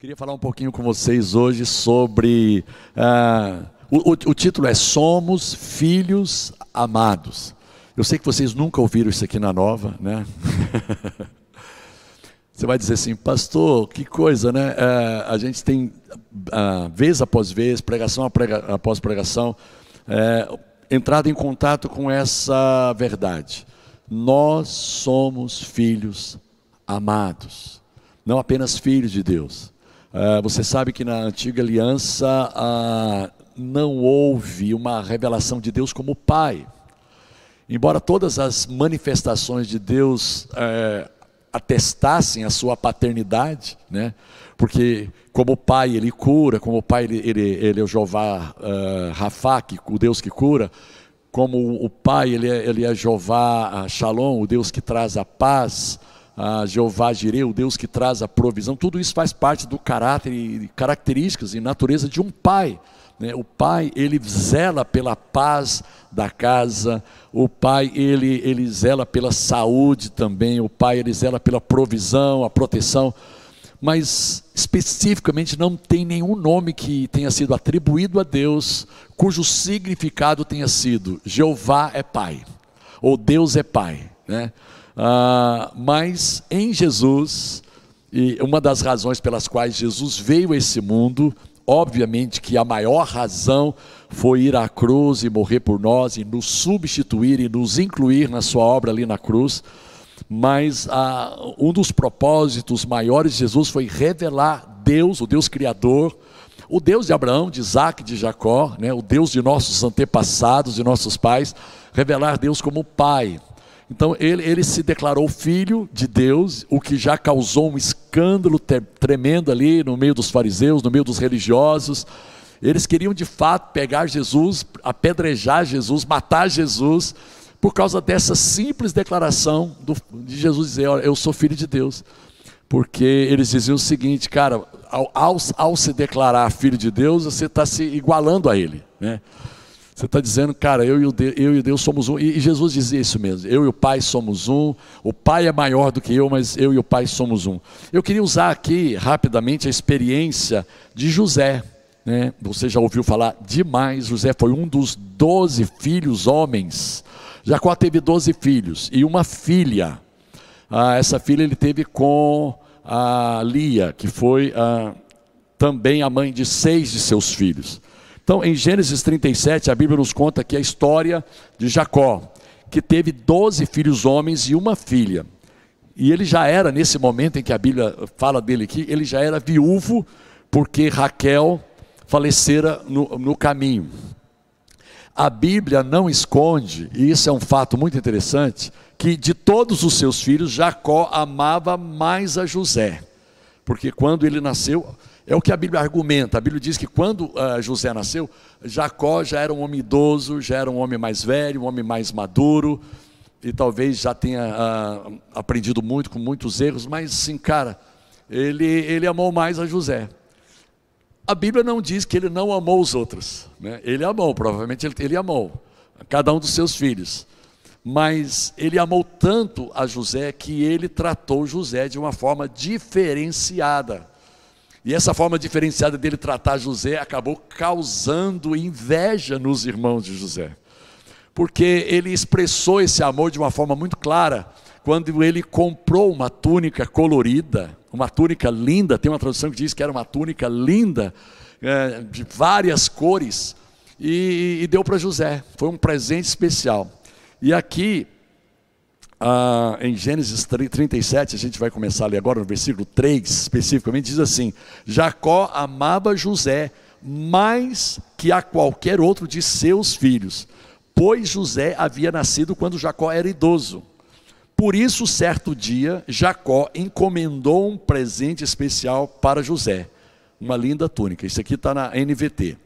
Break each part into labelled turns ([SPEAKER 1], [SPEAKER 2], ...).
[SPEAKER 1] Queria falar um pouquinho com vocês hoje sobre. Uh, o, o, o, título é Somos Filhos Amados. Eu sei que vocês nunca ouviram isso aqui na nova, né? Você vai dizer assim, pastor, que coisa, né? Uh, a gente tem, uh, vez após vez, pregação após pregação, uh, entrado em contato com essa verdade. Nós somos filhos amados, não apenas filhos de Deus Uh, você sabe que na antiga aliança uh, não houve uma revelação de Deus como Pai. Embora todas as manifestações de Deus uh, atestassem a sua paternidade, né? porque como Pai ele cura, como Pai ele, ele, ele é o Jeová uh, Rafa, o Deus que cura, como o Pai ele é, ele é Jeová Shalom, o Deus que traz a paz, a Jeová Jireh, o Deus que traz a provisão, tudo isso faz parte do caráter e características e natureza de um pai. Né? O pai, ele zela pela paz da casa, o pai, ele, ele zela pela saúde também, o pai, ele zela pela provisão, a proteção, mas especificamente não tem nenhum nome que tenha sido atribuído a Deus, cujo significado tenha sido Jeová é pai, ou Deus é pai, né? Ah, mas em Jesus, e uma das razões pelas quais Jesus veio a esse mundo, obviamente que a maior razão foi ir à cruz e morrer por nós e nos substituir e nos incluir na sua obra ali na cruz. Mas ah, um dos propósitos maiores de Jesus foi revelar Deus, o Deus Criador, o Deus de Abraão, de Isaac, de Jacó, né, o Deus de nossos antepassados, de nossos pais, revelar Deus como Pai. Então ele, ele se declarou filho de Deus, o que já causou um escândalo tremendo ali no meio dos fariseus, no meio dos religiosos. Eles queriam de fato pegar Jesus, apedrejar Jesus, matar Jesus, por causa dessa simples declaração do, de Jesus dizer: Olha, eu sou filho de Deus. Porque eles diziam o seguinte, cara, ao, ao, ao se declarar filho de Deus, você está se igualando a Ele. Né? Você está dizendo, cara, eu e, o Deus, eu e Deus somos um. E Jesus dizia isso mesmo. Eu e o Pai somos um. O Pai é maior do que eu, mas eu e o Pai somos um. Eu queria usar aqui rapidamente a experiência de José. Né? Você já ouviu falar demais. José foi um dos doze filhos homens. Jacó teve doze filhos e uma filha. Ah, essa filha ele teve com a Lia, que foi ah, também a mãe de seis de seus filhos. Então, em Gênesis 37, a Bíblia nos conta que a história de Jacó, que teve 12 filhos homens e uma filha. E ele já era, nesse momento em que a Bíblia fala dele aqui, ele já era viúvo, porque Raquel falecera no, no caminho. A Bíblia não esconde, e isso é um fato muito interessante, que de todos os seus filhos, Jacó amava mais a José. Porque quando ele nasceu, é o que a Bíblia argumenta. A Bíblia diz que quando uh, José nasceu, Jacó já era um homem idoso, já era um homem mais velho, um homem mais maduro, e talvez já tenha uh, aprendido muito com muitos erros, mas sim, cara, ele, ele amou mais a José. A Bíblia não diz que ele não amou os outros, né? ele amou, provavelmente ele, ele amou, cada um dos seus filhos. Mas ele amou tanto a José que ele tratou José de uma forma diferenciada. E essa forma diferenciada dele tratar José acabou causando inveja nos irmãos de José. Porque ele expressou esse amor de uma forma muito clara quando ele comprou uma túnica colorida, uma túnica linda, tem uma tradução que diz que era uma túnica linda, é, de várias cores, e, e deu para José. Foi um presente especial. E aqui ah, em Gênesis 37, a gente vai começar ali agora no versículo 3, especificamente, diz assim: Jacó amava José mais que a qualquer outro de seus filhos, pois José havia nascido quando Jacó era idoso. Por isso, certo dia, Jacó encomendou um presente especial para José, uma linda túnica. Isso aqui está na NVT.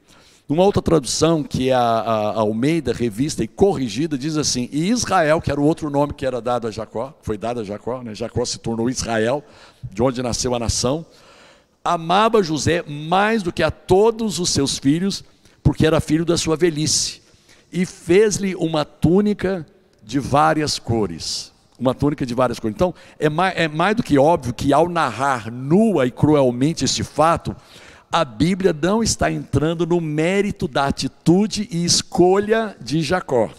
[SPEAKER 1] Numa outra tradução, que é a, a, Almeida, revista e corrigida, diz assim: E Israel, que era o outro nome que era dado a Jacó, foi dado a Jacó, né? Jacó se tornou Israel, de onde nasceu a nação, amava José mais do que a todos os seus filhos, porque era filho da sua velhice, e fez-lhe uma túnica de várias cores. Uma túnica de várias cores. Então, é mais, é mais do que óbvio que ao narrar nua e cruelmente este fato, a Bíblia não está entrando no mérito da atitude e escolha de Jacó.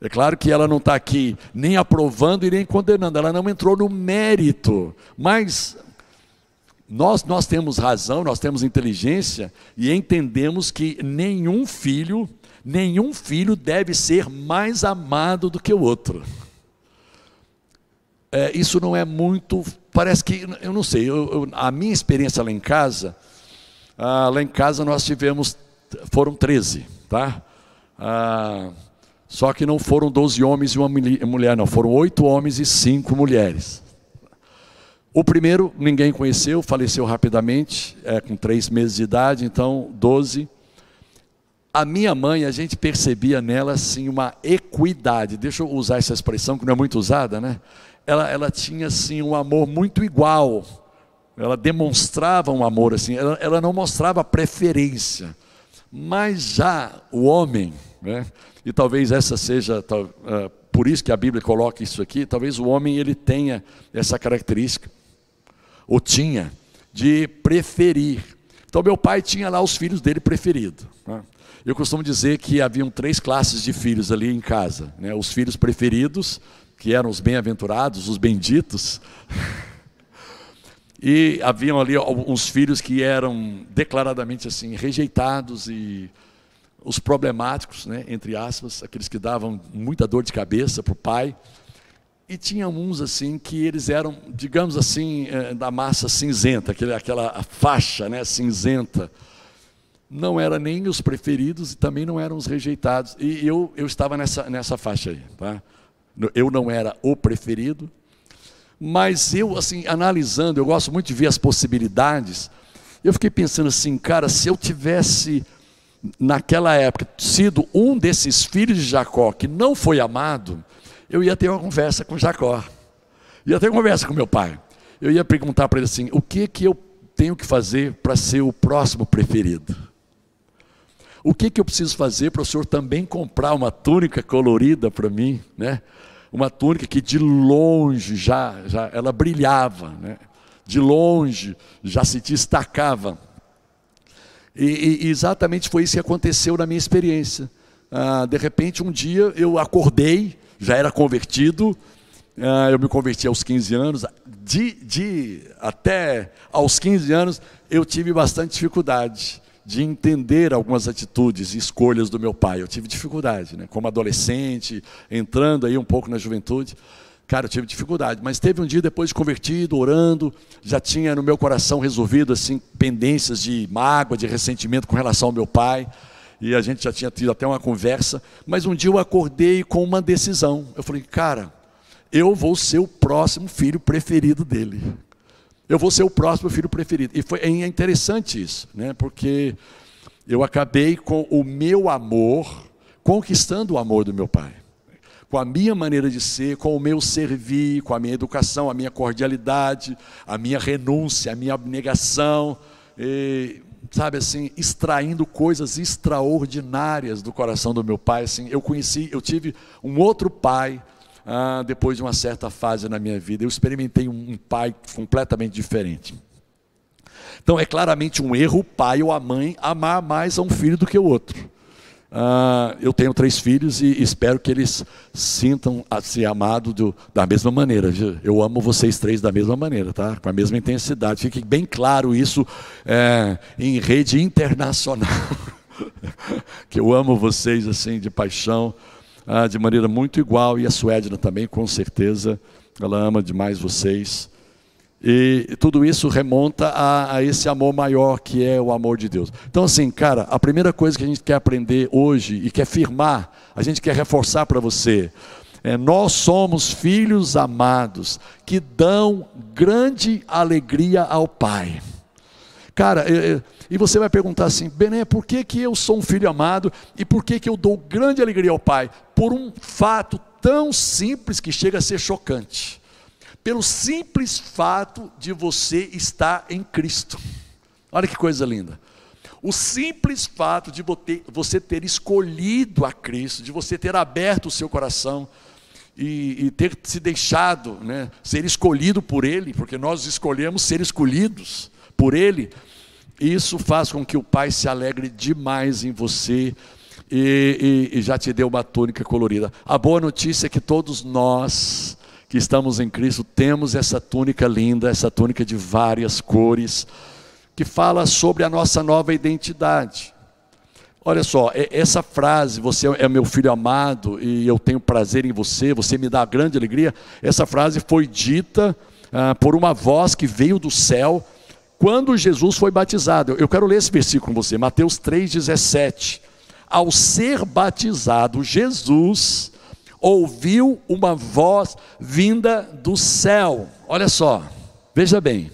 [SPEAKER 1] É claro que ela não está aqui nem aprovando e nem condenando, ela não entrou no mérito, mas nós, nós temos razão, nós temos inteligência e entendemos que nenhum filho, nenhum filho deve ser mais amado do que o outro. É, isso não é muito, parece que, eu não sei, eu, eu, a minha experiência lá em casa, ah, lá em casa nós tivemos, foram 13, tá? Ah, só que não foram 12 homens e uma mulher, não, foram oito homens e cinco mulheres. O primeiro ninguém conheceu, faleceu rapidamente, é, com três meses de idade, então 12. A minha mãe, a gente percebia nela assim uma equidade. Deixa eu usar essa expressão que não é muito usada, né? Ela, ela tinha assim um amor muito igual ela demonstrava um amor assim, ela, ela não mostrava preferência. Mas já o homem, né, e talvez essa seja, uh, por isso que a Bíblia coloca isso aqui, talvez o homem ele tenha essa característica, ou tinha, de preferir. Então meu pai tinha lá os filhos dele preferidos. Né? Eu costumo dizer que haviam três classes de filhos ali em casa. Né? Os filhos preferidos, que eram os bem-aventurados, os benditos. E haviam ali uns filhos que eram declaradamente assim rejeitados e os problemáticos, né, entre aspas, aqueles que davam muita dor de cabeça para o pai. E tinha uns assim que eles eram, digamos assim, eh, da massa cinzenta, aquela faixa né, cinzenta. Não eram nem os preferidos e também não eram os rejeitados. E eu, eu estava nessa, nessa faixa aí. Tá? Eu não era o preferido, mas eu, assim, analisando, eu gosto muito de ver as possibilidades. Eu fiquei pensando assim, cara, se eu tivesse, naquela época, sido um desses filhos de Jacó que não foi amado, eu ia ter uma conversa com Jacó. Ia ter uma conversa com meu pai. Eu ia perguntar para ele assim: o que, que eu tenho que fazer para ser o próximo preferido? O que, que eu preciso fazer para o senhor também comprar uma túnica colorida para mim, né? Uma túnica que de longe já, já ela brilhava, né? de longe já se destacava. E, e, exatamente foi isso que aconteceu na minha experiência. Ah, de repente, um dia eu acordei, já era convertido, ah, eu me converti aos 15 anos, de, de, até aos 15 anos eu tive bastante dificuldade de entender algumas atitudes e escolhas do meu pai. Eu tive dificuldade, né? como adolescente, entrando aí um pouco na juventude. Cara, eu tive dificuldade, mas teve um dia depois de convertido, orando, já tinha no meu coração resolvido assim pendências de mágoa, de ressentimento com relação ao meu pai, e a gente já tinha tido até uma conversa, mas um dia eu acordei com uma decisão. Eu falei, cara, eu vou ser o próximo filho preferido dele. Eu vou ser o próximo filho preferido. E foi, é interessante isso, né? porque eu acabei com o meu amor, conquistando o amor do meu pai. Com a minha maneira de ser, com o meu servir, com a minha educação, a minha cordialidade, a minha renúncia, a minha abnegação, e, sabe assim, extraindo coisas extraordinárias do coração do meu pai. Assim, eu conheci, eu tive um outro pai ah, depois de uma certa fase na minha vida. Eu experimentei um pai completamente diferente. Então é claramente um erro o pai ou a mãe amar mais a um filho do que o outro. Ah, eu tenho três filhos e espero que eles sintam a ser amados da mesma maneira. Eu amo vocês três da mesma maneira, tá? Com a mesma intensidade. Fique bem claro isso é, em rede internacional. que eu amo vocês assim de paixão ah, de maneira muito igual, e a Suedna também, com certeza, ela ama demais vocês. E tudo isso remonta a, a, esse amor maior que é o amor de Deus. Então, assim, cara, a primeira coisa que a gente quer aprender hoje e quer firmar, a gente quer reforçar para você, é, nós somos filhos amados que dão grande alegria ao Pai. Cara, e você vai perguntar assim, Bené, por que, que eu sou um filho amado e por que, que eu dou grande alegria ao Pai? Por um fato tão simples que chega a ser chocante. Pelo simples fato de você estar em Cristo. Olha que coisa linda. O simples fato de você ter escolhido a Cristo, de você ter aberto o seu coração, e, e, ter se deixado né, ser escolhido por Ele, porque nós escolhemos ser escolhidos por Ele, isso faz com que o Pai se alegre demais em você e, e, e já te deu uma túnica colorida. A boa notícia é que todos nós que estamos em Cristo temos essa túnica linda, essa túnica de várias cores, que fala sobre a nossa nova identidade. Olha só, essa frase, você é meu filho amado e eu tenho prazer em você, você me dá grande alegria, essa frase foi dita ah, por uma voz que veio do céu quando Jesus foi batizado. Eu quero ler esse versículo com você, Mateus 3,17. Ao ser batizado, Jesus ouviu uma voz vinda do céu. Olha só, veja bem.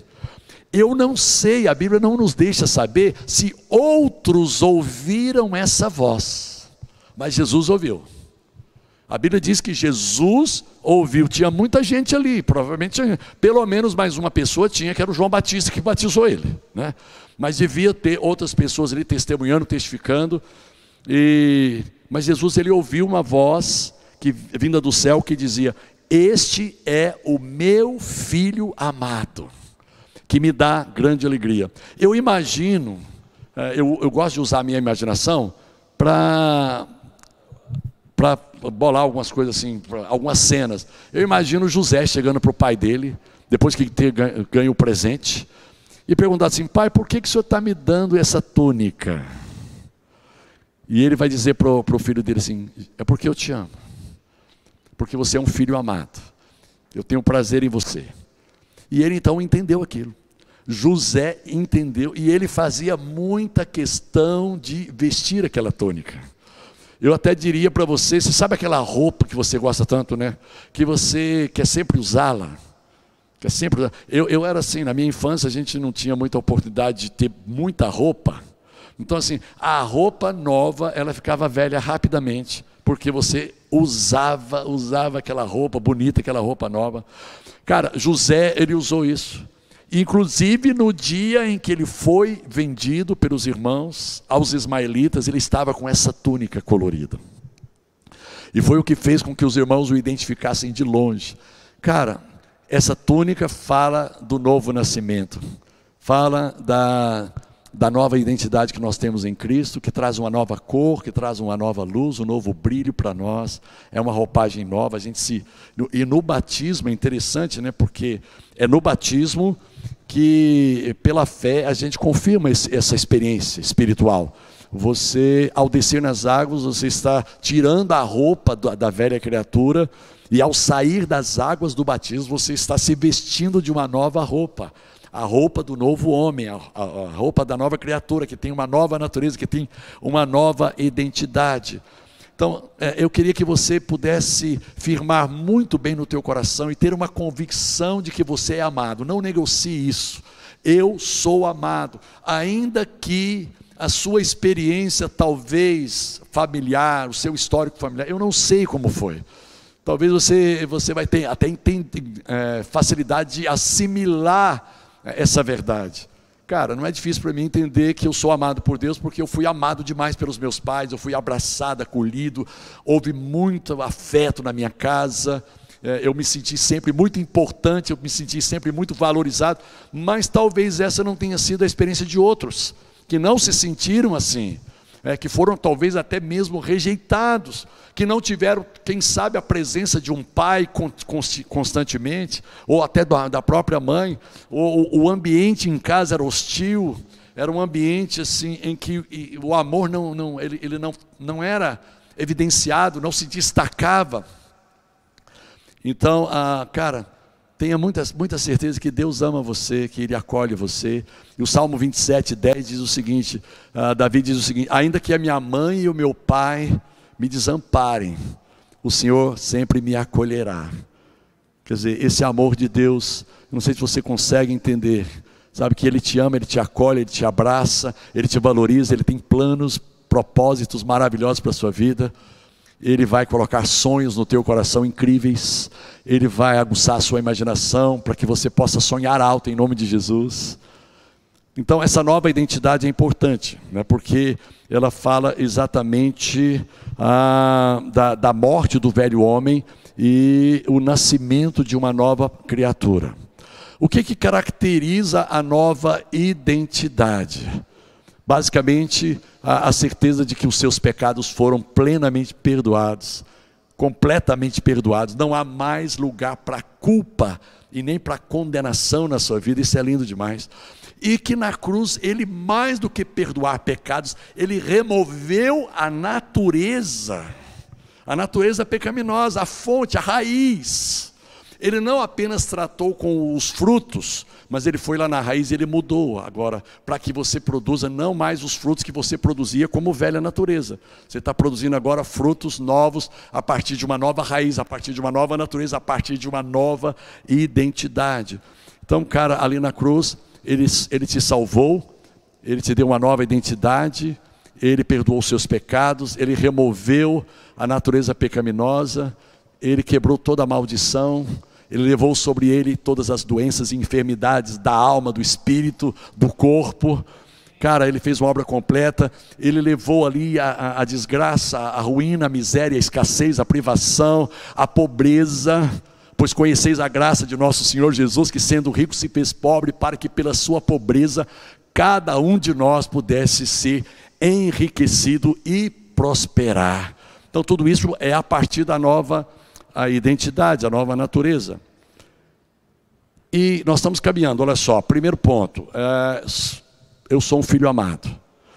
[SPEAKER 1] Eu não sei, a Bíblia não nos deixa saber se outros ouviram essa voz, mas Jesus ouviu. A Bíblia diz que Jesus ouviu, tinha muita gente ali, provavelmente tinha, pelo menos mais uma pessoa tinha, que era o João Batista que batizou ele, né? Mas devia ter outras pessoas ali testemunhando, testificando. E mas Jesus ele ouviu uma voz que vinda do céu que dizia: "Este é o meu filho amado" que me dá grande alegria. Eu imagino, é, eu, eu gosto de usar a minha imaginação para para bolar algumas coisas assim, algumas cenas. Eu imagino José chegando para o pai dele, depois que ter ganho o presente, e perguntar assim: pai, por que, que o senhor está me dando essa túnica? E ele vai dizer para o filho dele assim: é porque eu te amo, porque você é um filho amado, eu tenho prazer em você. E ele então entendeu aquilo. José entendeu e ele fazia muita questão de vestir aquela túnica. Eu até diria para você, você sabe aquela roupa que você gosta tanto, né? Que você quer sempre usá-la. Quer sempre usar. Eu, eu era assim, na minha infância a gente não tinha muita oportunidade de ter muita roupa. Então assim, a roupa nova, ela ficava velha rapidamente, porque você usava, usava aquela roupa bonita, aquela roupa nova. Cara, José, ele usou isso. Inclusive no dia em que ele foi vendido pelos irmãos aos ismaelitas, ele estava com essa túnica colorida. E foi o que fez com que os irmãos o identificassem de longe. Cara, essa túnica fala do novo nascimento, fala da da nova identidade que nós temos em Cristo, que traz uma nova cor, que traz uma nova luz, um novo brilho para nós. É uma roupagem nova. A gente se e no batismo é interessante, né? Porque é no batismo que pela fé a gente confirma esse, essa experiência espiritual. Você, ao descer nas águas, você está tirando a roupa da, da velha criatura e ao sair das águas do batismo, você está se vestindo de uma nova roupa a roupa do novo homem, a, a, a roupa da nova criatura, que tem uma nova natureza, que tem uma nova identidade. Então, é, eu queria que você pudesse firmar muito bem no teu coração e ter uma convicção de que você é amado. Não negocie isso. Eu sou amado, ainda que a sua experiência talvez familiar, o seu histórico familiar, eu não sei como foi. Talvez você, você vai ter até é, facilidade de assimilar essa verdade. Cara, não é difícil para mim entender que eu sou amado por Deus, porque eu fui amado demais pelos meus pais, eu fui abraçado, acolhido, houve muito afeto na minha casa, é, eu me senti sempre muito importante, eu me senti sempre muito valorizado, mas talvez essa não tenha sido a experiência de outros, que não se sentiram assim é, que foram talvez até mesmo rejeitados, que não tiveram, quem sabe, a presença de um pai constantemente, ou até da própria mãe, ou o ambiente em casa era hostil, era um ambiente assim em que o amor não, não, ele, ele não, não era evidenciado, não se destacava. Então, ah, cara, Tenha muita, muita certeza que Deus ama você, que Ele acolhe você. E o Salmo 27, 10 diz o seguinte: uh, Davi diz o seguinte: Ainda que a minha mãe e o meu pai me desamparem, o Senhor sempre me acolherá. Quer dizer, esse amor de Deus, não sei se você consegue entender, sabe que Ele te ama, Ele te acolhe, Ele te abraça, Ele te valoriza, Ele tem planos, propósitos maravilhosos para a sua vida. Ele vai colocar sonhos no teu coração incríveis, Ele vai aguçar a sua imaginação para que você possa sonhar alto em nome de Jesus. Então, essa nova identidade é importante, né, porque ela fala exatamente ah, da, da morte do velho homem e o nascimento de uma nova criatura. O que, que caracteriza a nova identidade? Basicamente, a, a certeza de que os seus pecados foram plenamente perdoados, completamente perdoados. Não há mais lugar para culpa e nem para condenação na sua vida. Isso é lindo demais. E que na cruz ele mais do que perdoar pecados, ele removeu a natureza, a natureza pecaminosa, a fonte, a raiz ele não apenas tratou com os frutos, mas ele foi lá na raiz e ele mudou agora, para que você produza não mais os frutos que você produzia como velha natureza. Você está produzindo agora frutos novos a partir de uma nova raiz, a partir de uma nova natureza, a partir de uma nova identidade. Então, cara, ali na cruz, ele, ele te salvou, ele te deu uma nova identidade, ele perdoou os seus pecados, ele removeu a natureza pecaminosa, ele quebrou toda a maldição, ele levou sobre ele todas as doenças e enfermidades da alma, do espírito, do corpo. Cara, ele fez uma obra completa. Ele levou ali a, a, a desgraça, a ruína, a miséria, a escassez, a privação, a pobreza. Pois conheceis a graça de nosso Senhor Jesus, que sendo rico se fez pobre, para que pela sua pobreza cada um de nós pudesse ser enriquecido e prosperar. Então, tudo isso é a partir da nova a identidade, a nova natureza. E nós estamos caminhando, olha só, primeiro ponto, é, eu sou um filho amado.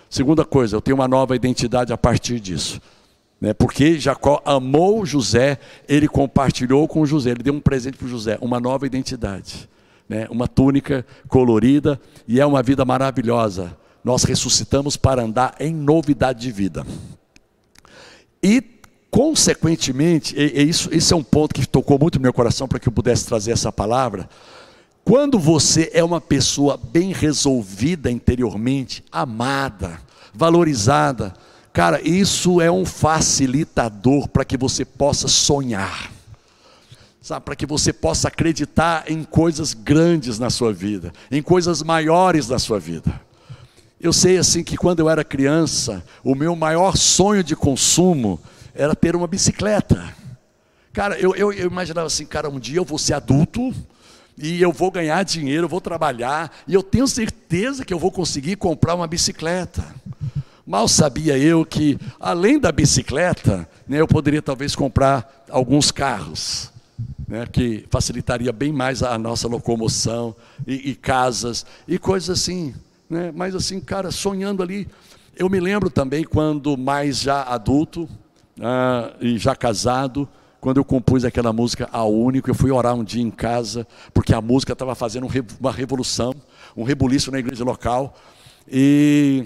[SPEAKER 1] Segunda coisa, eu tenho uma nova identidade a partir disso. Né, porque Jacó amou José, ele compartilhou com José, ele deu um presente para José, uma nova identidade. Né, uma túnica colorida, e é uma vida maravilhosa. Nós ressuscitamos para andar em novidade de vida. E Consequentemente, e, e isso, esse é um ponto que tocou muito no meu coração para que eu pudesse trazer essa palavra. Quando você é uma pessoa bem resolvida interiormente, amada, valorizada, cara, isso é um facilitador para que você possa sonhar, para que você possa acreditar em coisas grandes na sua vida, em coisas maiores na sua vida. Eu sei assim que quando eu era criança, o meu maior sonho de consumo era ter uma bicicleta. Cara, eu, eu, eu, imaginava assim, cara, um dia eu vou ser adulto e eu vou ganhar dinheiro, eu vou trabalhar e eu tenho certeza que eu vou conseguir comprar uma bicicleta. Mal sabia eu que, além da bicicleta, né, eu poderia talvez comprar alguns carros, né, que facilitaria bem mais a nossa locomoção, e, e casas, e coisas assim. Né, mas assim, cara, sonhando ali. Eu me lembro também quando mais já adulto, ah, e já casado, quando eu compus aquela música A Único, eu fui orar um dia em casa, porque a música estava fazendo uma revolução, um rebuliço na igreja local. E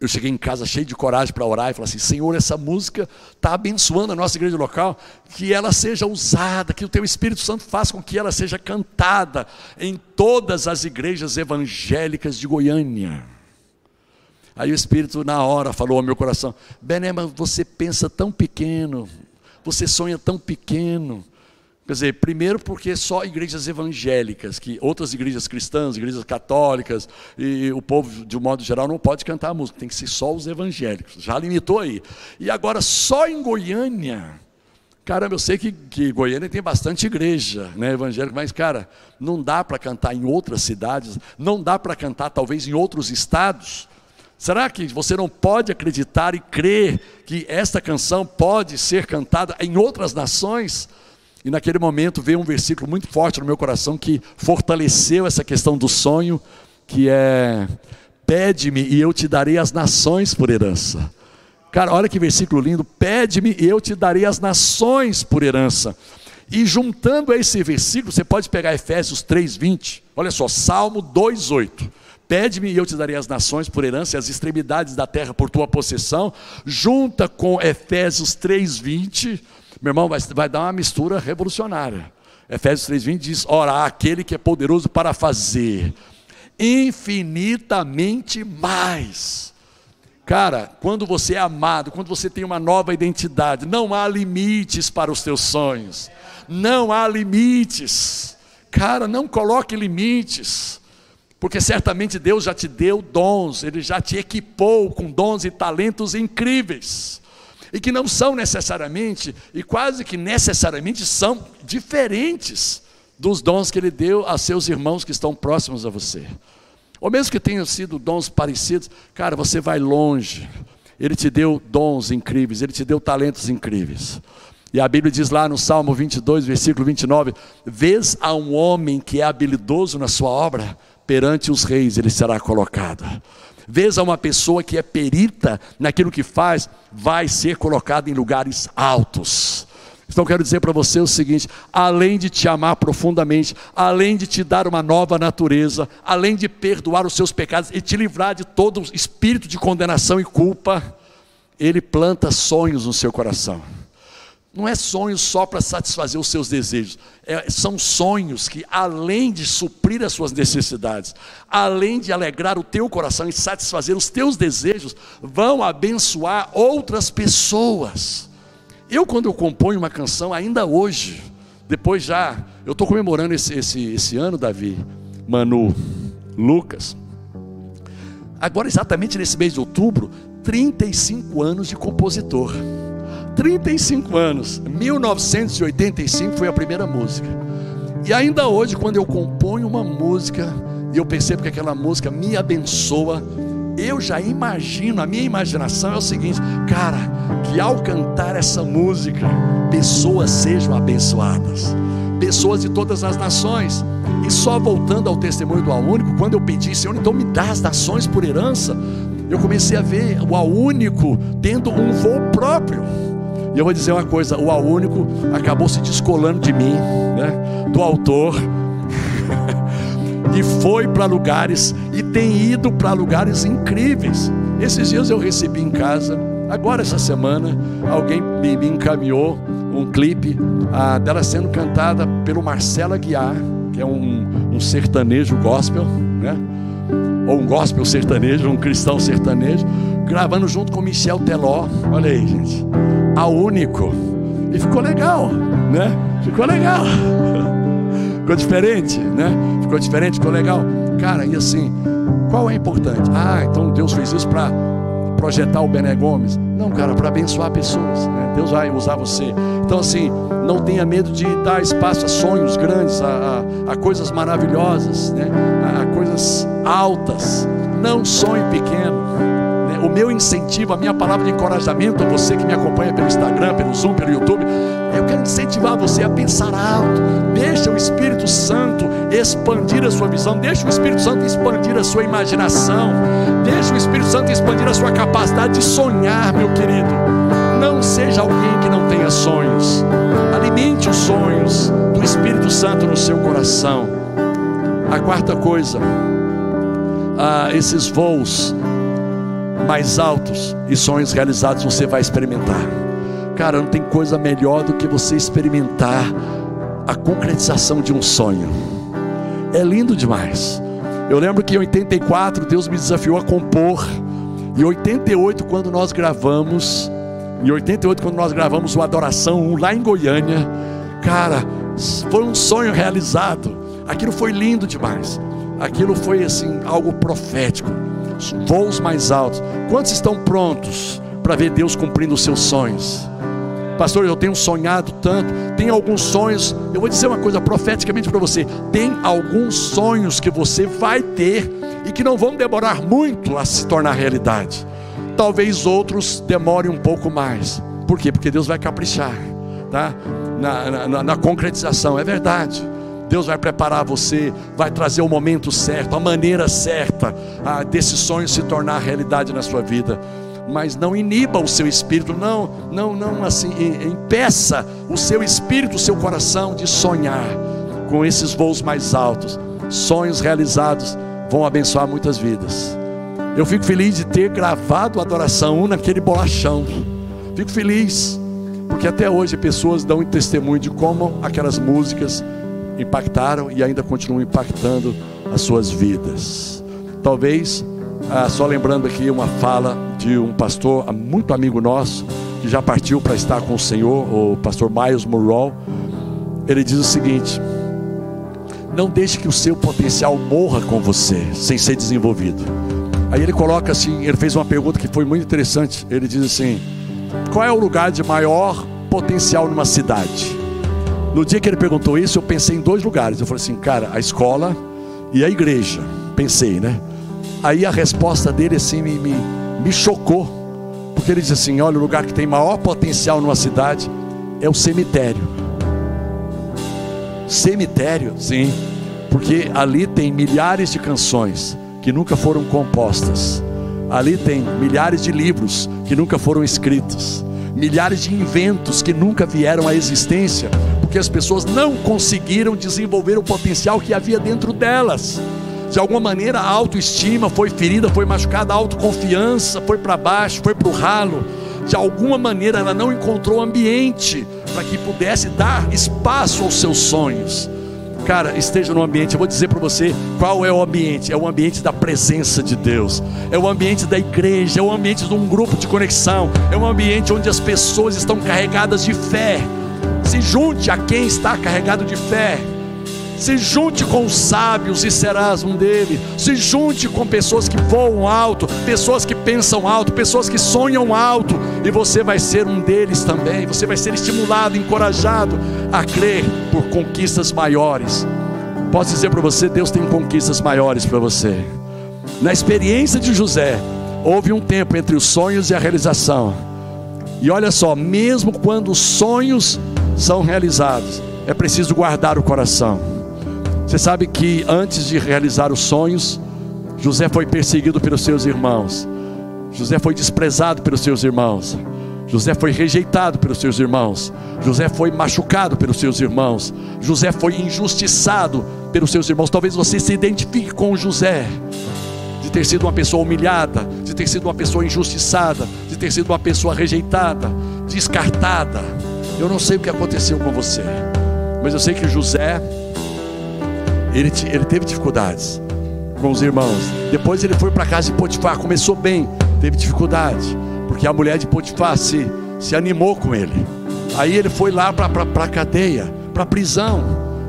[SPEAKER 1] eu cheguei em casa cheio de coragem para orar e falei assim: Senhor, essa música está abençoando a nossa igreja local, que ela seja usada, que o Teu Espírito Santo faça com que ela seja cantada em todas as igrejas evangélicas de Goiânia. Aí o Espírito, na hora, falou ao meu coração: Benema, você pensa tão pequeno, você sonha tão pequeno. Quer dizer, primeiro porque só igrejas evangélicas, que outras igrejas cristãs, igrejas católicas, e o povo, de um modo geral, não pode cantar música, tem que ser só os evangélicos. Já limitou aí. E agora, só em Goiânia. Caramba, eu sei que, que Goiânia tem bastante igreja né, evangélica, mas, cara, não dá para cantar em outras cidades, não dá para cantar talvez em outros estados. Será que você não pode acreditar e crer que esta canção pode ser cantada em outras nações? E naquele momento veio um versículo muito forte no meu coração que fortaleceu essa questão do sonho, que é: Pede-me e eu te darei as nações por herança. Cara, olha que versículo lindo: Pede-me e eu te darei as nações por herança. E juntando a esse versículo, você pode pegar Efésios 3:20. Olha só, Salmo 2:8. Pede-me e eu te darei as nações por herança e as extremidades da terra por tua possessão. Junta com Efésios 3:20, meu irmão, vai, vai dar uma mistura revolucionária. Efésios 3:20 diz: Ora, aquele que é poderoso para fazer infinitamente mais. Cara, quando você é amado, quando você tem uma nova identidade, não há limites para os teus sonhos. Não há limites. Cara, não coloque limites. Porque certamente Deus já te deu dons, Ele já te equipou com dons e talentos incríveis. e que não são necessariamente, e quase que necessariamente são diferentes dos dons que ele deu a seus irmãos que estão próximos a você. Ou mesmo que tenham sido dons parecidos, cara, você vai longe. Ele te deu dons incríveis, ele te deu talentos incríveis. E a Bíblia diz lá no Salmo 22, versículo 29: Vês a um homem que é habilidoso na sua obra, perante os reis ele será colocado. Vês a uma pessoa que é perita naquilo que faz, vai ser colocado em lugares altos. Então quero dizer para você o seguinte: além de te amar profundamente, além de te dar uma nova natureza, além de perdoar os seus pecados e te livrar de todo espírito de condenação e culpa, Ele planta sonhos no seu coração. Não é sonhos só para satisfazer os seus desejos, é, são sonhos que, além de suprir as suas necessidades, além de alegrar o teu coração e satisfazer os teus desejos, vão abençoar outras pessoas. Eu, quando eu componho uma canção, ainda hoje, depois já, eu estou comemorando esse, esse, esse ano, Davi, Manu, Lucas. Agora, exatamente nesse mês de outubro, 35 anos de compositor. 35 anos, 1985 foi a primeira música. E ainda hoje, quando eu componho uma música e eu percebo que aquela música me abençoa, eu já imagino, a minha imaginação é o seguinte, cara, que ao cantar essa música, pessoas sejam abençoadas, pessoas de todas as nações. E só voltando ao testemunho do Aúnico, quando eu pedi, Senhor, então me dá as nações por herança, eu comecei a ver o Aúnico tendo um voo próprio. E eu vou dizer uma coisa: o Aúnico acabou se descolando de mim, né, do autor. e foi para lugares e tem ido para lugares incríveis. Esses dias eu recebi em casa, agora essa semana, alguém me, encaminhou um clipe ah, dela sendo cantada pelo Marcelo Aguiar, que é um, um sertanejo gospel, né? Ou um gospel sertanejo, um cristão sertanejo, gravando junto com Michel Teló. Olha aí, gente. A único. E ficou legal, né? Ficou legal. Ficou diferente, né? Ficou diferente, ficou legal. Cara, e assim, qual é importante? Ah, então Deus fez isso para projetar o Bené Gomes. Não, cara, para abençoar pessoas. Né? Deus vai usar você. Então, assim, não tenha medo de dar espaço a sonhos grandes, a, a, a coisas maravilhosas, né? a, a coisas altas. Não sonhe pequeno o meu incentivo, a minha palavra de encorajamento a você que me acompanha pelo Instagram, pelo Zoom, pelo YouTube, eu quero incentivar você a pensar alto. Deixa o Espírito Santo expandir a sua visão, deixa o Espírito Santo expandir a sua imaginação, deixa o Espírito Santo expandir a sua capacidade de sonhar, meu querido. Não seja alguém que não tenha sonhos. Alimente os sonhos do Espírito Santo no seu coração. A quarta coisa, ah, esses voos mais altos e sonhos realizados você vai experimentar. Cara, não tem coisa melhor do que você experimentar a concretização de um sonho. É lindo demais. Eu lembro que em 84 Deus me desafiou a compor. Em 88, quando nós gravamos, em 88, quando nós gravamos o Adoração 1 lá em Goiânia, cara, foi um sonho realizado. Aquilo foi lindo demais. Aquilo foi assim algo profético voos mais altos. Quantos estão prontos para ver Deus cumprindo os seus sonhos? Pastor, eu tenho sonhado tanto, tem alguns sonhos. Eu vou dizer uma coisa profeticamente para você: tem alguns sonhos que você vai ter e que não vão demorar muito a se tornar realidade. Talvez outros demorem um pouco mais. Por quê? Porque Deus vai caprichar, tá? Na, na, na concretização, é verdade. Deus vai preparar você, vai trazer o momento certo, a maneira certa a, desse sonho se tornar realidade na sua vida. Mas não iniba o seu espírito, não, não, não assim, impeça o seu espírito, o seu coração de sonhar com esses voos mais altos. Sonhos realizados vão abençoar muitas vidas. Eu fico feliz de ter gravado a adoração naquele bolachão. Fico feliz, porque até hoje pessoas dão testemunho de como aquelas músicas impactaram e ainda continuam impactando as suas vidas. Talvez, ah, só lembrando aqui uma fala de um pastor muito amigo nosso, que já partiu para estar com o Senhor, o pastor Miles Murrow. Ele diz o seguinte: Não deixe que o seu potencial morra com você, sem ser desenvolvido. Aí ele coloca assim, ele fez uma pergunta que foi muito interessante. Ele diz assim: qual é o lugar de maior potencial numa cidade? No dia que ele perguntou isso, eu pensei em dois lugares. Eu falei assim, cara, a escola e a igreja. Pensei, né? Aí a resposta dele assim me, me, me chocou. Porque ele disse assim: olha, o lugar que tem maior potencial numa cidade é o cemitério. Cemitério, sim, porque ali tem milhares de canções que nunca foram compostas. Ali tem milhares de livros que nunca foram escritos, milhares de inventos que nunca vieram à existência, porque as pessoas não conseguiram desenvolver o potencial que havia dentro delas. De alguma maneira a autoestima foi ferida, foi machucada, a autoconfiança foi para baixo, foi para o ralo. De alguma maneira ela não encontrou ambiente para que pudesse dar espaço aos seus sonhos. Cara, esteja no ambiente. Eu vou dizer para você qual é o ambiente: é o ambiente da presença de Deus, é o ambiente da igreja, é o ambiente de um grupo de conexão, é um ambiente onde as pessoas estão carregadas de fé. Se junte a quem está carregado de fé. Se junte com os sábios e serás um deles. Se junte com pessoas que voam alto, pessoas que pensam alto, pessoas que sonham alto, e você vai ser um deles também. Você vai ser estimulado, encorajado a crer por conquistas maiores. Posso dizer para você, Deus tem conquistas maiores para você. Na experiência de José, houve um tempo entre os sonhos e a realização. E olha só, mesmo quando os sonhos são realizados, é preciso guardar o coração. Você sabe que antes de realizar os sonhos, José foi perseguido pelos seus irmãos, José foi desprezado pelos seus irmãos, José foi rejeitado pelos seus irmãos, José foi machucado pelos seus irmãos, José foi injustiçado pelos seus irmãos. Talvez você se identifique com José, de ter sido uma pessoa humilhada, de ter sido uma pessoa injustiçada, de ter sido uma pessoa rejeitada, descartada. Eu não sei o que aconteceu com você, mas eu sei que José ele, ele teve dificuldades com os irmãos. Depois ele foi para a casa de Potifar, começou bem, teve dificuldade, porque a mulher de Potifar se, se animou com ele. Aí ele foi lá para a cadeia, para a prisão.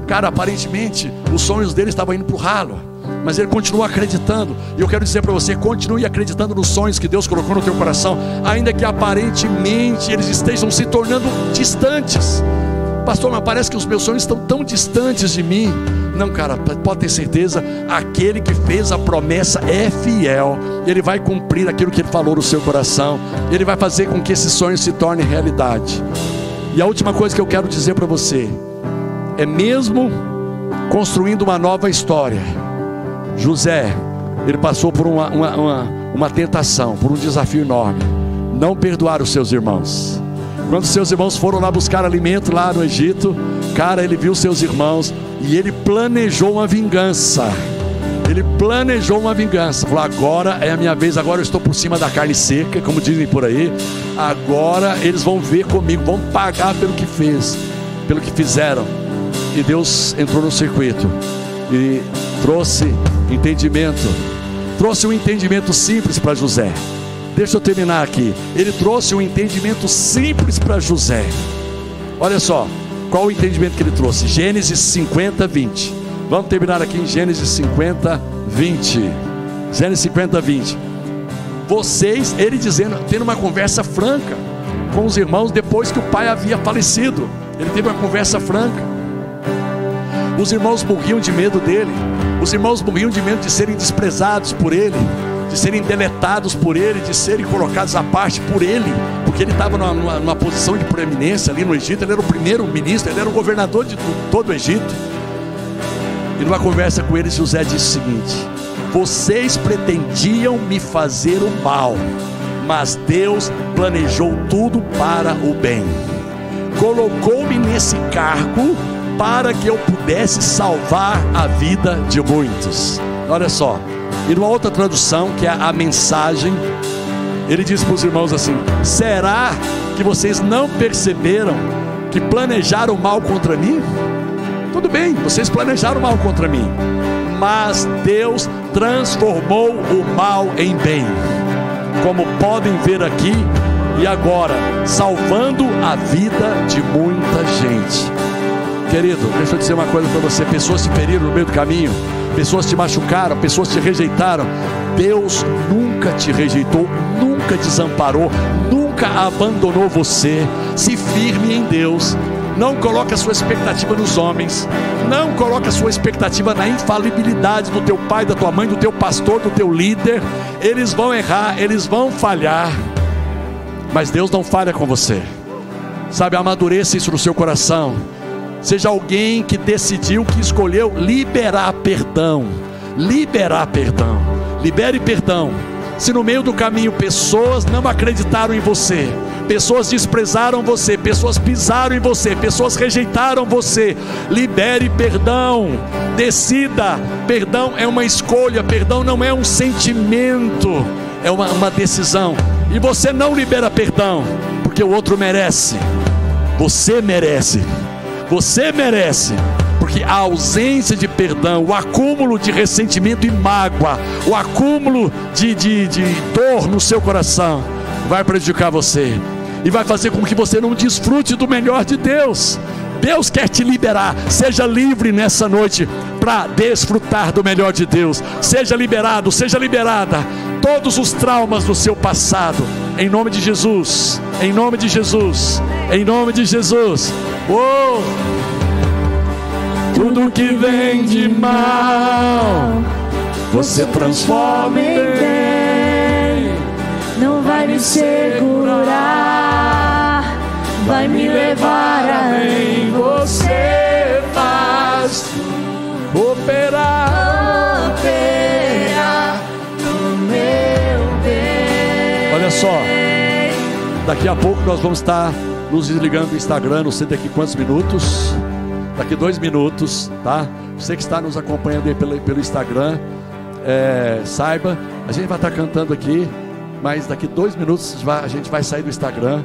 [SPEAKER 1] Cara, aparentemente os sonhos dele estavam indo para o ralo, mas ele continua acreditando. E eu quero dizer para você: continue acreditando nos sonhos que Deus colocou no teu coração, ainda que aparentemente eles estejam se tornando distantes. Pastor, mas parece que os meus sonhos estão tão distantes de mim. Não, cara, pode ter certeza, aquele que fez a promessa é fiel. Ele vai cumprir aquilo que ele falou no seu coração. Ele vai fazer com que esses sonhos se tornem realidade. E a última coisa que eu quero dizer para você é mesmo construindo uma nova história. José, ele passou por uma, uma, uma, uma tentação, por um desafio enorme. Não perdoar os seus irmãos. Quando seus irmãos foram lá buscar alimento lá no Egito, cara, ele viu seus irmãos e ele planejou uma vingança. Ele planejou uma vingança. Falou: agora é a minha vez, agora eu estou por cima da carne seca, como dizem por aí. Agora eles vão ver comigo, vão pagar pelo que fez, pelo que fizeram. E Deus entrou no circuito e trouxe entendimento. Trouxe um entendimento simples para José. Deixa eu terminar aqui. Ele trouxe um entendimento simples para José. Olha só, qual o entendimento que ele trouxe? Gênesis 50, 20. Vamos terminar aqui em Gênesis 50, 20. Gênesis 50, 20. Vocês, ele dizendo, tendo uma conversa franca com os irmãos depois que o pai havia falecido. Ele teve uma conversa franca. Os irmãos morriam de medo dele. Os irmãos morriam de medo de serem desprezados por ele de serem deletados por ele, de serem colocados à parte por ele, porque ele estava numa, numa, numa, posição de proeminência ali no Egito, ele era o primeiro ministro, ele era o governador de todo o Egito. E numa conversa com ele, José disse o seguinte: Vocês pretendiam me fazer o mal, mas Deus planejou tudo para o bem. Colocou-me nesse cargo para que eu pudesse salvar a vida de muitos. Olha só, e numa outra tradução, que é a mensagem, ele diz para os irmãos assim: Será que vocês não perceberam que planejaram mal contra mim? Tudo bem, vocês planejaram mal contra mim, mas Deus transformou o mal em bem, como podem ver aqui e agora, salvando a vida de muita gente. Querido, deixa eu dizer uma coisa para você: pessoas se feriram no meio do caminho pessoas te machucaram, pessoas te rejeitaram. Deus nunca te rejeitou, nunca desamparou, nunca abandonou você. Se firme em Deus. Não coloque a sua expectativa nos homens. Não coloque a sua expectativa na infalibilidade do teu pai, da tua mãe, do teu pastor, do teu líder. Eles vão errar, eles vão falhar. Mas Deus não falha com você. Sabe, amadureça isso no seu coração. Seja alguém que decidiu, que escolheu liberar perdão. Liberar perdão. Libere perdão. Se no meio do caminho pessoas não acreditaram em você, pessoas desprezaram você, pessoas pisaram em você, pessoas rejeitaram você, libere perdão, decida. Perdão é uma escolha, perdão não é um sentimento, é uma, uma decisão. E você não libera perdão, porque o outro merece, você merece, você merece porque a ausência de perdão, o acúmulo de ressentimento e mágoa, o acúmulo de, de, de dor no seu coração, vai prejudicar você e vai fazer com que você não desfrute do melhor de Deus. Deus quer te liberar. Seja livre nessa noite para desfrutar do melhor de Deus. Seja liberado, seja liberada. Todos os traumas do seu passado, em nome de Jesus. Em nome de Jesus. Em nome de Jesus. Oh! Tudo que vem de mal, você transforma em bem.
[SPEAKER 2] Não vai me segurar, vai me levar além. Você faz
[SPEAKER 1] operar,
[SPEAKER 2] operar no meu bem.
[SPEAKER 1] Olha só, daqui a pouco nós vamos estar nos desligando do Instagram, não sei daqui quantos minutos daqui dois minutos, tá? Você que está nos acompanhando aí pelo, pelo Instagram, é, saiba, a gente vai estar cantando aqui, mas daqui dois minutos a gente vai sair do Instagram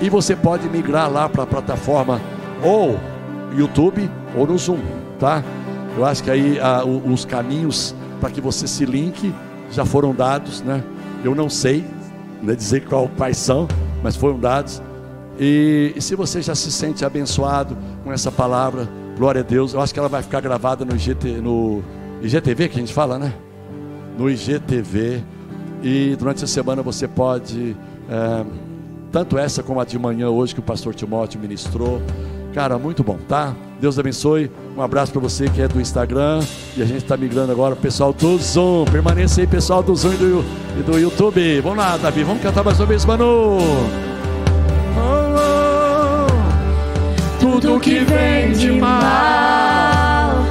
[SPEAKER 1] e você pode migrar lá para a plataforma ou YouTube ou no Zoom, tá? Eu acho que aí a, os caminhos para que você se linke já foram dados, né? Eu não sei né, dizer qual, quais são, mas foram dados. E, e, se você já se sente abençoado com essa palavra, glória a Deus, eu acho que ela vai ficar gravada no, IGT, no IGTV que a gente fala, né? No IGTV. E durante a semana você pode, é, tanto essa como a de manhã hoje que o pastor Timóteo ministrou. Cara, muito bom, tá? Deus abençoe. Um abraço para você que é do Instagram. E a gente está migrando agora pessoal do Zoom. Permaneça aí, pessoal do Zoom e do, e do YouTube. Vamos lá, Davi. Vamos cantar mais uma vez, Manu.
[SPEAKER 2] Tudo que vem de mal,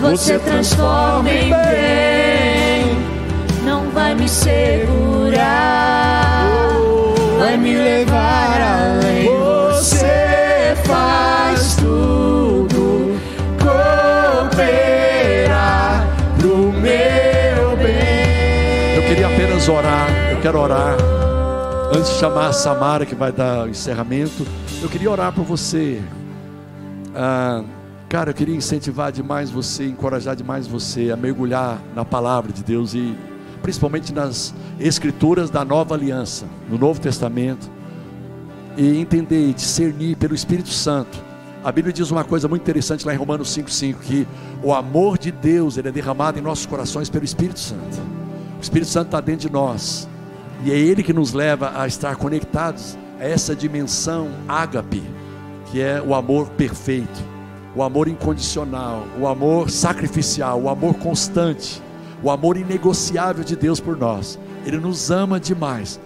[SPEAKER 2] você transforma em bem. Não vai me segurar, vai me levar além. Você faz tudo cooperar pro meu bem.
[SPEAKER 1] Eu queria apenas orar, eu quero orar. Antes de chamar a Samara que vai dar o encerramento, eu queria orar por você. Ah, cara, eu queria incentivar demais você, encorajar demais você a mergulhar na palavra de Deus e principalmente nas escrituras da nova aliança, no Novo Testamento, e entender e discernir pelo Espírito Santo. A Bíblia diz uma coisa muito interessante lá em Romanos 5,5: que o amor de Deus ele é derramado em nossos corações pelo Espírito Santo. O Espírito Santo está dentro de nós, e é Ele que nos leva a estar conectados a essa dimensão ágape que é o amor perfeito, o amor incondicional, o amor sacrificial, o amor constante, o amor inegociável de Deus por nós. Ele nos ama demais.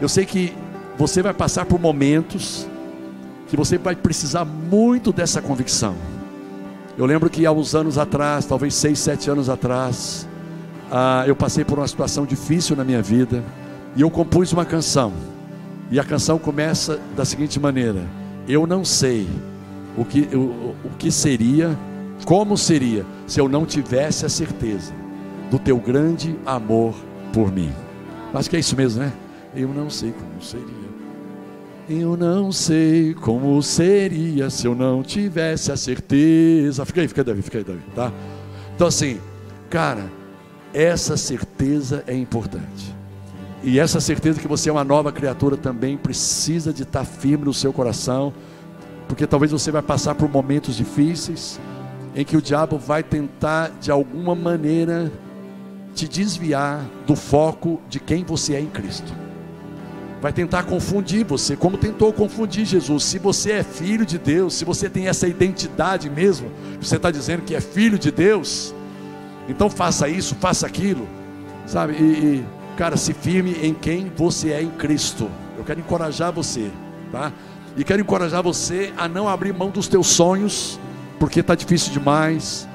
[SPEAKER 1] Eu sei que você vai passar por momentos que você vai precisar muito dessa convicção. Eu lembro que há uns anos atrás, talvez seis, sete anos atrás, ah, eu passei por uma situação difícil na minha vida e eu compus uma canção. E a canção começa da seguinte maneira: eu não sei o que, o, o que seria, como seria, se eu não tivesse a certeza do teu grande amor por mim. Acho que é isso mesmo, né? Eu não sei como seria. Eu não sei como seria se eu não tivesse a certeza. Fica aí, fica aí, Davi, fica aí, Davi, tá? Então, assim, cara, essa certeza é importante. E essa certeza que você é uma nova criatura também precisa de estar firme no seu coração, porque talvez você vai passar por momentos difíceis em que o diabo vai tentar de alguma maneira te desviar do foco de quem você é em Cristo. vai tentar confundir você, como tentou confundir Jesus. Se você é filho de Deus, se você tem essa identidade mesmo, você está dizendo que é filho de Deus, então faça isso, faça aquilo, sabe? E, e, cara, se firme em quem você é em Cristo. Eu quero encorajar você, tá? E quero encorajar você a não abrir mão dos teus sonhos, porque está difícil demais.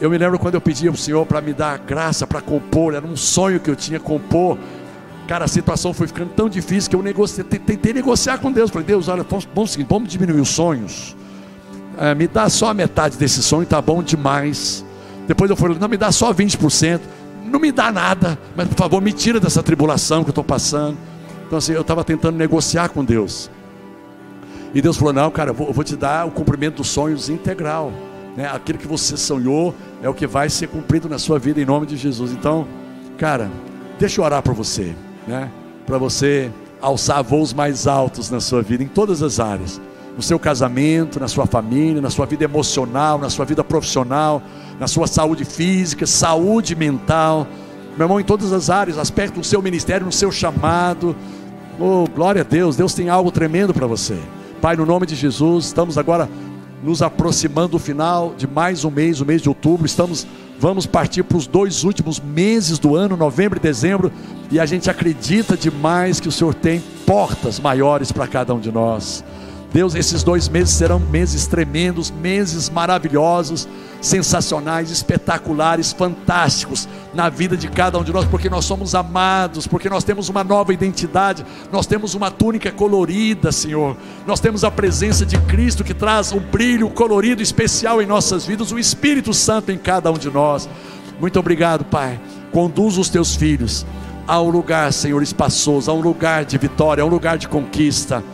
[SPEAKER 1] Eu me lembro quando eu pedi ao Senhor para me dar graça para compor, era um sonho que eu tinha compor. Cara, a situação foi ficando tão difícil que eu negociei, tentei negociar com Deus. Falei, Deus, olha, vamos, vamos, vamos diminuir os sonhos. É, me dá só a metade desse sonho, tá bom demais. Depois eu falei, não, me dá só 20%. Não me dá nada, mas por favor, me tira dessa tribulação que eu estou passando. Então, assim, eu estava tentando negociar com Deus. E Deus falou: Não, cara, eu vou, eu vou te dar o cumprimento dos sonhos integral. Né? Aquilo que você sonhou é o que vai ser cumprido na sua vida em nome de Jesus. Então, cara, deixa eu orar para você, né? Para você alçar voos mais altos na sua vida, em todas as áreas. No seu casamento, na sua família, na sua vida emocional, na sua vida profissional, na sua saúde física, saúde mental. Meu irmão, em todas as áreas, aspectos do seu ministério, no seu chamado. Oh, glória a Deus, Deus tem algo tremendo para você. Pai, no nome de Jesus, estamos agora nos aproximando do final de mais um mês, o mês de outubro. Estamos, vamos partir para os dois últimos meses do ano, novembro e dezembro, e a gente acredita demais que o Senhor tem portas maiores para cada um de nós. Deus, esses dois meses serão meses tremendos, meses maravilhosos, sensacionais, espetaculares, fantásticos na vida de cada um de nós, porque nós somos amados, porque nós temos uma nova identidade, nós temos uma túnica colorida, Senhor. Nós temos a presença de Cristo que traz um brilho colorido especial em nossas vidas, o Espírito Santo em cada um de nós. Muito obrigado, Pai. Conduz os teus filhos a um lugar, Senhor, espaçoso, a um lugar de vitória, a um lugar de conquista.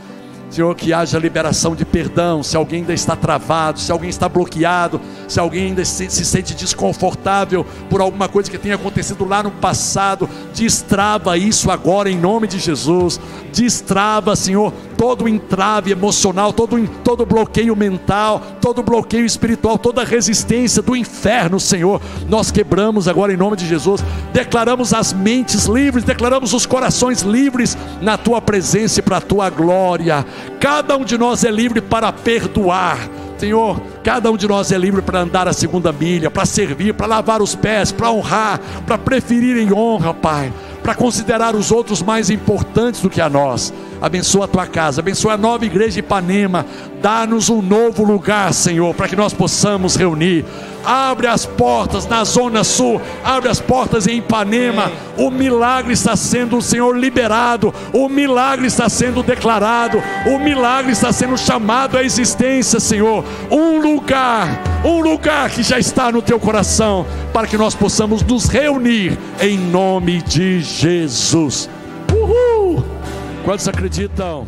[SPEAKER 1] Senhor, que haja liberação de perdão. Se alguém ainda está travado, se alguém está bloqueado, se alguém ainda se, se, sente desconfortável por alguma coisa que tenha acontecido lá no passado, destrava isso agora em nome de Jesus. Destrava, Senhor, todo entrave emocional, todo, todo bloqueio mental, todo bloqueio espiritual, toda resistência do inferno, Senhor. Nós quebramos agora em nome de Jesus. Declaramos as mentes livres, declaramos os corações livres na tua presença e para a tua glória. Cada um de nós é livre para perdoar. Senhor, cada um de nós é livre para andar a segunda milha, para servir, para lavar os pés, para honrar, para preferir em honra, Pai, para considerar os outros mais importantes do que a nós. Abençoa a tua casa, abençoa a nova igreja de Ipanema. Dá-nos um novo lugar, Senhor, para que nós possamos reunir. Abre as portas na Zona Sul, abre as portas em Ipanema. O milagre está sendo, Senhor, liberado. O milagre está sendo declarado. O milagre está sendo chamado à existência, Senhor. Um lugar, um lugar que já está no teu coração, para que nós possamos nos reunir em nome de Jesus. Quantos acreditam?